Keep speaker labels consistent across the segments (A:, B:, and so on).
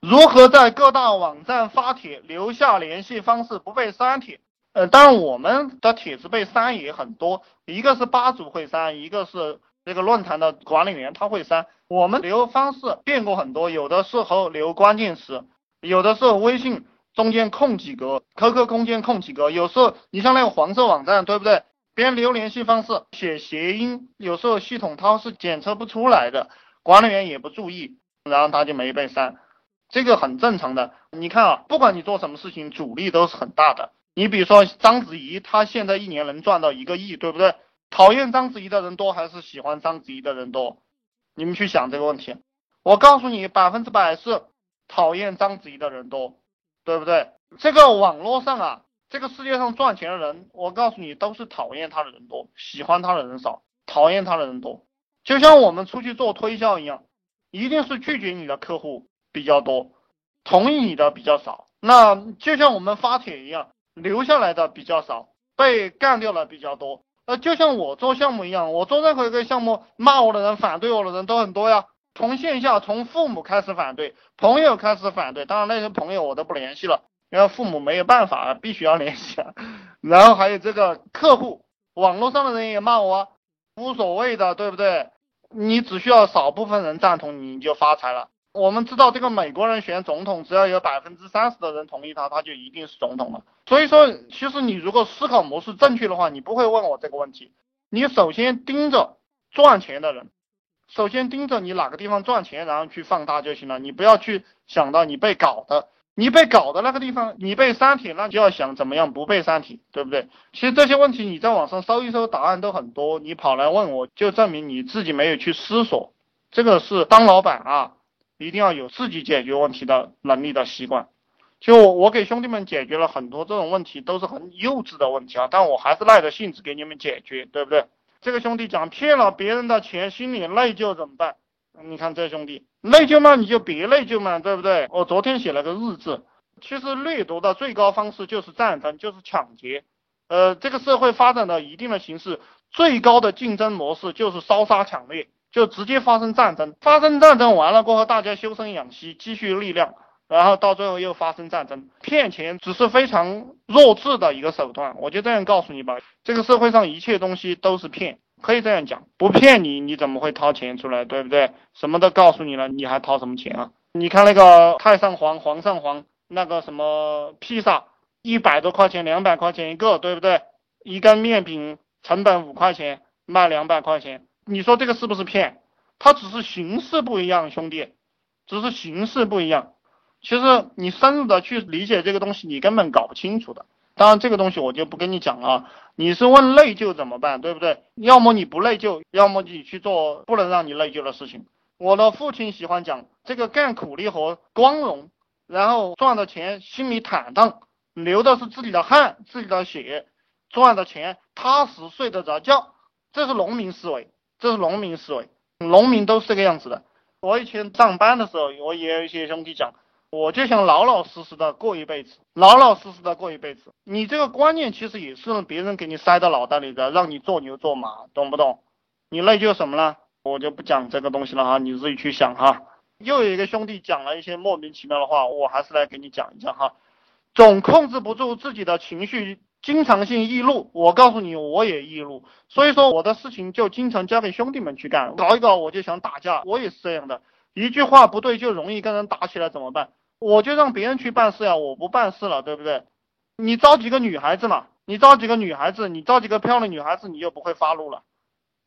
A: 如何在各大网站发帖留下联系方式不被删帖？呃，当然我们的帖子被删也很多，一个是吧主会删，一个是这个论坛的管理员他会删。我们留方式变过很多，有的是和留关键词，有的是微信中间空几格，QQ 空间空几格。有时候你像那个黄色网站，对不对？别人留联系方式写谐音，有时候系统它是检测不出来的，管理员也不注意，然后他就没被删。这个很正常的，你看啊，不管你做什么事情，阻力都是很大的。你比如说章子怡，她现在一年能赚到一个亿，对不对？讨厌章子怡的人多还是喜欢章子怡的人多？你们去想这个问题。我告诉你，百分之百是讨厌章子怡的人多，对不对？这个网络上啊，这个世界上赚钱的人，我告诉你，都是讨厌他的人多，喜欢他的人少，讨厌他的人多。就像我们出去做推销一样，一定是拒绝你的客户。比较多，同意你的比较少。那就像我们发帖一样，留下来的比较少，被干掉了比较多。呃，就像我做项目一样，我做任何一个项目，骂我的人、反对我的人都很多呀。从线下，从父母开始反对，朋友开始反对。当然那些朋友我都不联系了，因为父母没有办法，必须要联系。然后还有这个客户，网络上的人也骂我啊，无所谓的，对不对？你只需要少部分人赞同你，你就发财了。我们知道这个美国人选总统，只要有百分之三十的人同意他，他就一定是总统了。所以说，其实你如果思考模式正确的话，你不会问我这个问题。你首先盯着赚钱的人，首先盯着你哪个地方赚钱，然后去放大就行了。你不要去想到你被搞的，你被搞的那个地方，你被删帖，那就要想怎么样不被删帖，对不对？其实这些问题你在网上搜一搜，答案都很多。你跑来问我，就证明你自己没有去思索。这个是当老板啊。一定要有自己解决问题的能力的习惯。就我，我给兄弟们解决了很多这种问题，都是很幼稚的问题啊，但我还是耐着性子给你们解决，对不对？这个兄弟讲骗了别人的钱，心里内疚怎么办？你看这兄弟内疚嘛，你就别内疚嘛，对不对？我昨天写了个日志，其实掠夺的最高方式就是战争，就是抢劫。呃，这个社会发展到一定的形式，最高的竞争模式就是烧杀抢掠。就直接发生战争，发生战争完了过后，大家修身养息，积蓄力量，然后到最后又发生战争。骗钱只是非常弱智的一个手段，我就这样告诉你吧，这个社会上一切东西都是骗，可以这样讲，不骗你，你怎么会掏钱出来，对不对？什么都告诉你了，你还掏什么钱啊？你看那个太上皇、皇上皇那个什么披萨，一百多块钱、两百块钱一个，对不对？一根面饼成本五块钱，卖两百块钱。你说这个是不是骗？它只是形式不一样，兄弟，只是形式不一样。其实你深入的去理解这个东西，你根本搞不清楚的。当然这个东西我就不跟你讲了。你是问内疚怎么办，对不对？要么你不内疚，要么你去做不能让你内疚的事情。我的父亲喜欢讲，这个干苦力活光荣，然后赚的钱心里坦荡，流的是自己的汗、自己的血，赚的钱踏实睡得着觉，这是农民思维。这是农民思维，农民都是这个样子的。我以前上班的时候，我也有一些兄弟讲，我就想老老实实的过一辈子，老老实实的过一辈子。你这个观念其实也是别人给你塞到脑袋里的，让你做牛做马，懂不懂？你内疚什么呢？我就不讲这个东西了哈，你自己去想哈。又有一个兄弟讲了一些莫名其妙的话，我还是来给你讲一下哈。总控制不住自己的情绪。经常性易怒，我告诉你，我也易怒，所以说我的事情就经常交给兄弟们去干，搞一搞我就想打架，我也是这样的，一句话不对就容易跟人打起来，怎么办？我就让别人去办事呀，我不办事了，对不对？你招几个女孩子嘛，你招几个女孩子，你招几个漂亮女孩子，你就不会发怒了，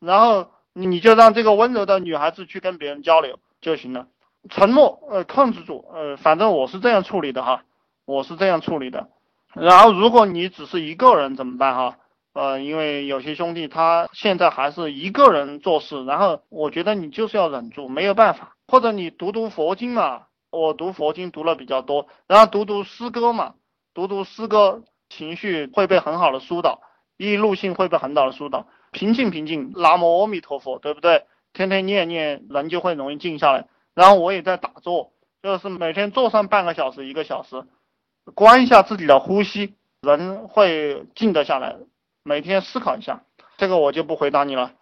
A: 然后你就让这个温柔的女孩子去跟别人交流就行了，沉默，呃，控制住，呃，反正我是这样处理的哈，我是这样处理的。然后，如果你只是一个人怎么办哈？呃，因为有些兄弟他现在还是一个人做事，然后我觉得你就是要忍住，没有办法。或者你读读佛经嘛，我读佛经读了比较多，然后读读诗歌嘛，读读诗歌，情绪会被很好的疏导，易怒性会被很好的疏导，平静平静，南无阿弥陀佛，对不对？天天念念，人就会容易静下来。然后我也在打坐，就是每天坐上半个小时，一个小时。关一下自己的呼吸，人会静得下来。每天思考一下，这个我就不回答你了。